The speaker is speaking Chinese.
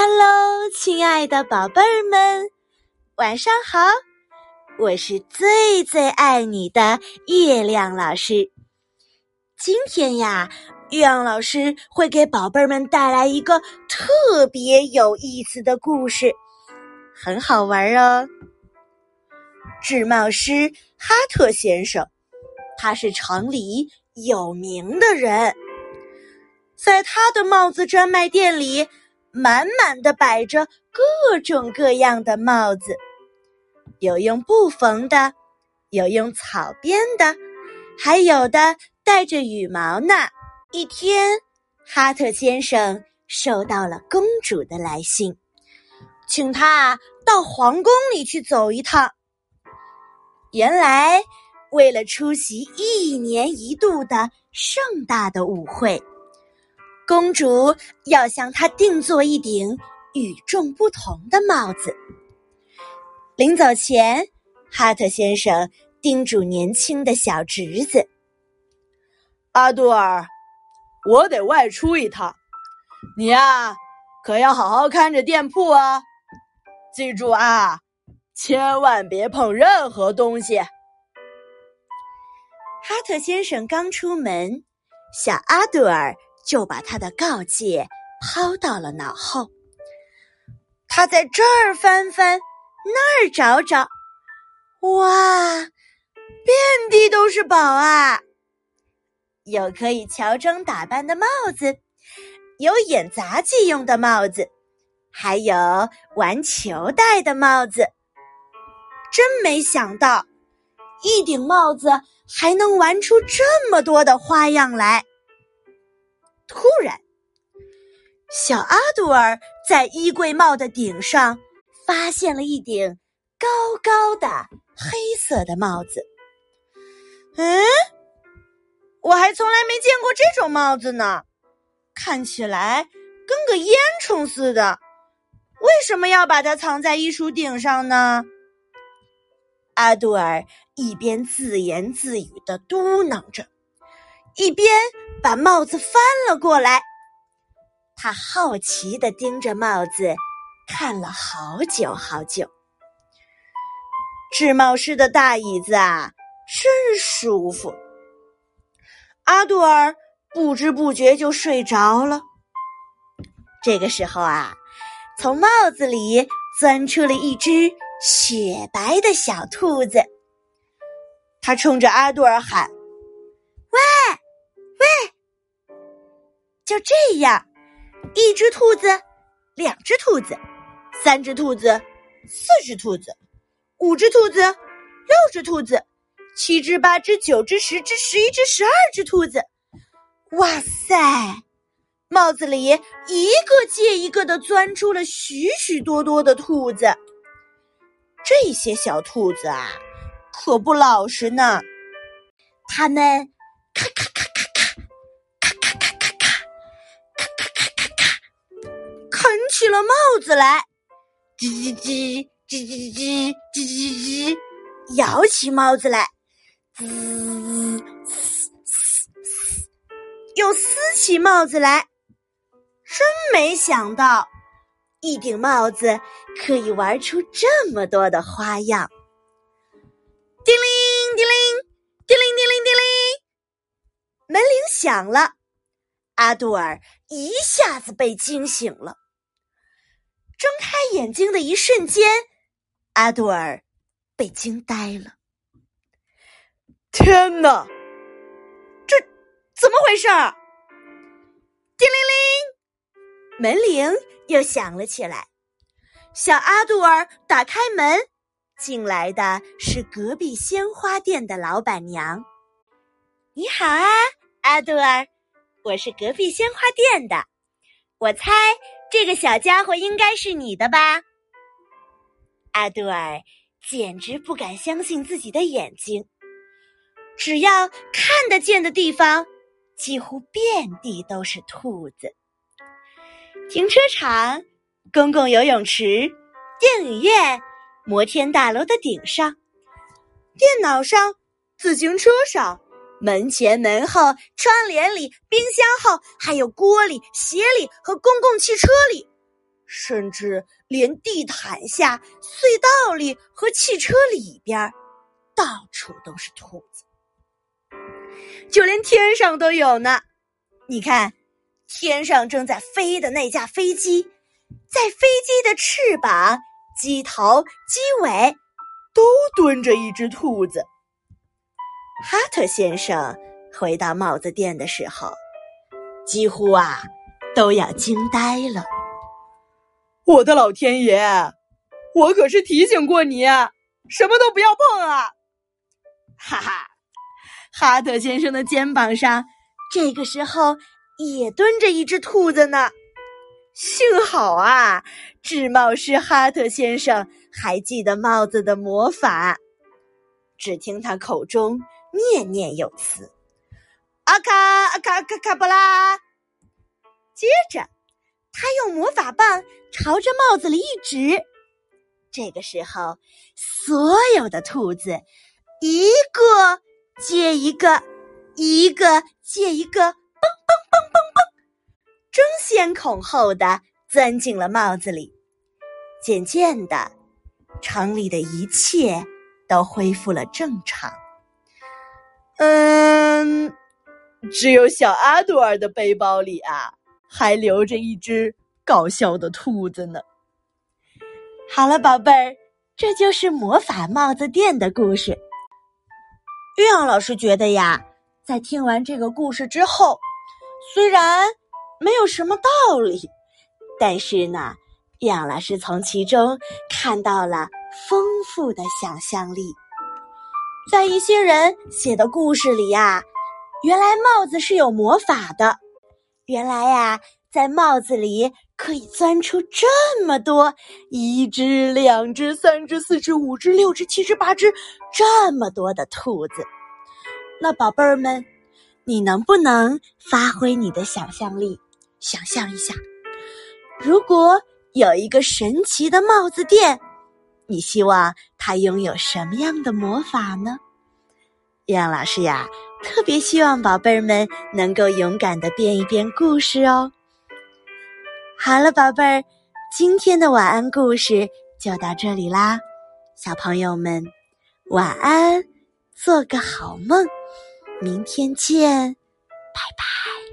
Hello，亲爱的宝贝儿们，晚上好！我是最最爱你的月亮老师。今天呀，月亮老师会给宝贝儿们带来一个特别有意思的故事，很好玩哦。制帽师哈特先生，他是城里有名的人，在他的帽子专卖店里。满满的摆着各种各样的帽子，有用布缝的，有用草编的，还有的带着羽毛呢。一天，哈特先生收到了公主的来信，请他到皇宫里去走一趟。原来，为了出席一年一度的盛大的舞会。公主要向他定做一顶与众不同的帽子。临走前，哈特先生叮嘱年轻的小侄子：“阿杜尔，我得外出一趟，你呀，可要好好看着店铺啊！记住啊，千万别碰任何东西。”哈特先生刚出门，小阿杜尔。就把他的告诫抛到了脑后。他在这儿翻翻，那儿找找，哇，遍地都是宝啊！有可以乔装打扮的帽子，有演杂技用的帽子，还有玩球戴的帽子。真没想到，一顶帽子还能玩出这么多的花样来。突然，小阿杜尔在衣柜帽的顶上发现了一顶高高的黑色的帽子。嗯，我还从来没见过这种帽子呢，看起来跟个烟囱似的。为什么要把它藏在衣橱顶上呢？阿杜尔一边自言自语的嘟囔着，一边。把帽子翻了过来，他好奇的盯着帽子，看了好久好久。制帽师的大椅子啊，真舒服。阿杜尔不知不觉就睡着了。这个时候啊，从帽子里钻出了一只雪白的小兔子，他冲着阿杜尔喊：“喂！”就这样，一只兔子，两只兔子，三只兔子，四只兔子，五只兔子，六只兔子，七只、八只、九只、十只、十一只、十二只兔子。哇塞！帽子里一个接一个的钻出了许许多多的兔子。这些小兔子啊，可不老实呢。它们起了帽子来，叽叽叽叽叽叽叽叽叽，摇起帽子来，滋嘶嘶嘶，又撕起帽子来。真没想到，一顶帽子可以玩出这么多的花样。叮铃叮铃，叮铃叮铃叮铃，门铃响了，阿杜尔一下子被惊醒了。睁开眼睛的一瞬间，阿杜尔被惊呆了。天哪，这怎么回事？叮铃铃，门铃又响了起来。小阿杜尔打开门，进来的是隔壁鲜花店的老板娘。你好啊，阿杜尔，我是隔壁鲜花店的，我猜。这个小家伙应该是你的吧？阿杜尔简直不敢相信自己的眼睛。只要看得见的地方，几乎遍地都是兔子。停车场、公共游泳池、电影院、摩天大楼的顶上、电脑上、自行车上。门前、门后、窗帘里、冰箱后，还有锅里、鞋里和公共汽车里，甚至连地毯下、隧道里和汽车里边，到处都是兔子。就连天上都有呢。你看，天上正在飞的那架飞机，在飞机的翅膀、机头、机尾都蹲着一只兔子。哈特先生回到帽子店的时候，几乎啊都要惊呆了。我的老天爷！我可是提醒过你，什么都不要碰啊！哈哈，哈特先生的肩膀上这个时候也蹲着一只兔子呢。幸好啊，制帽师哈特先生还记得帽子的魔法。只听他口中念念有词：“阿卡阿卡卡卡布拉。”接着。他用魔法棒朝着帽子里一指，这个时候，所有的兔子一个接一个，一个接一个，嘣嘣嘣嘣嘣，争先恐后的钻进了帽子里。渐渐的，城里的一切都恢复了正常。嗯，只有小阿多尔的背包里啊。还留着一只搞笑的兔子呢。好了，宝贝儿，这就是魔法帽子店的故事。玉阳老师觉得呀，在听完这个故事之后，虽然没有什么道理，但是呢，玉阳老师从其中看到了丰富的想象力。在一些人写的故事里呀，原来帽子是有魔法的。原来呀，在帽子里可以钻出这么多，一只、两只、三只、四只、五只、六只、七只、八只，这么多的兔子。那宝贝儿们，你能不能发挥你的想象力，想象一下，如果有一个神奇的帽子店，你希望他拥有什么样的魔法呢？杨老师呀。特别希望宝贝儿们能够勇敢的编一编故事哦。好了，宝贝儿，今天的晚安故事就到这里啦，小朋友们晚安，做个好梦，明天见，拜拜。